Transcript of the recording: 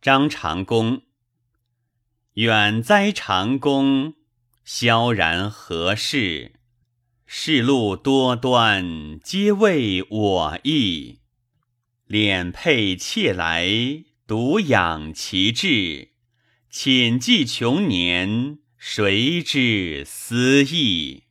张长公。远哉长公，萧然何事？世路多端，皆为我意。敛佩妾来，独养其志。寝迹穷年，谁知思意？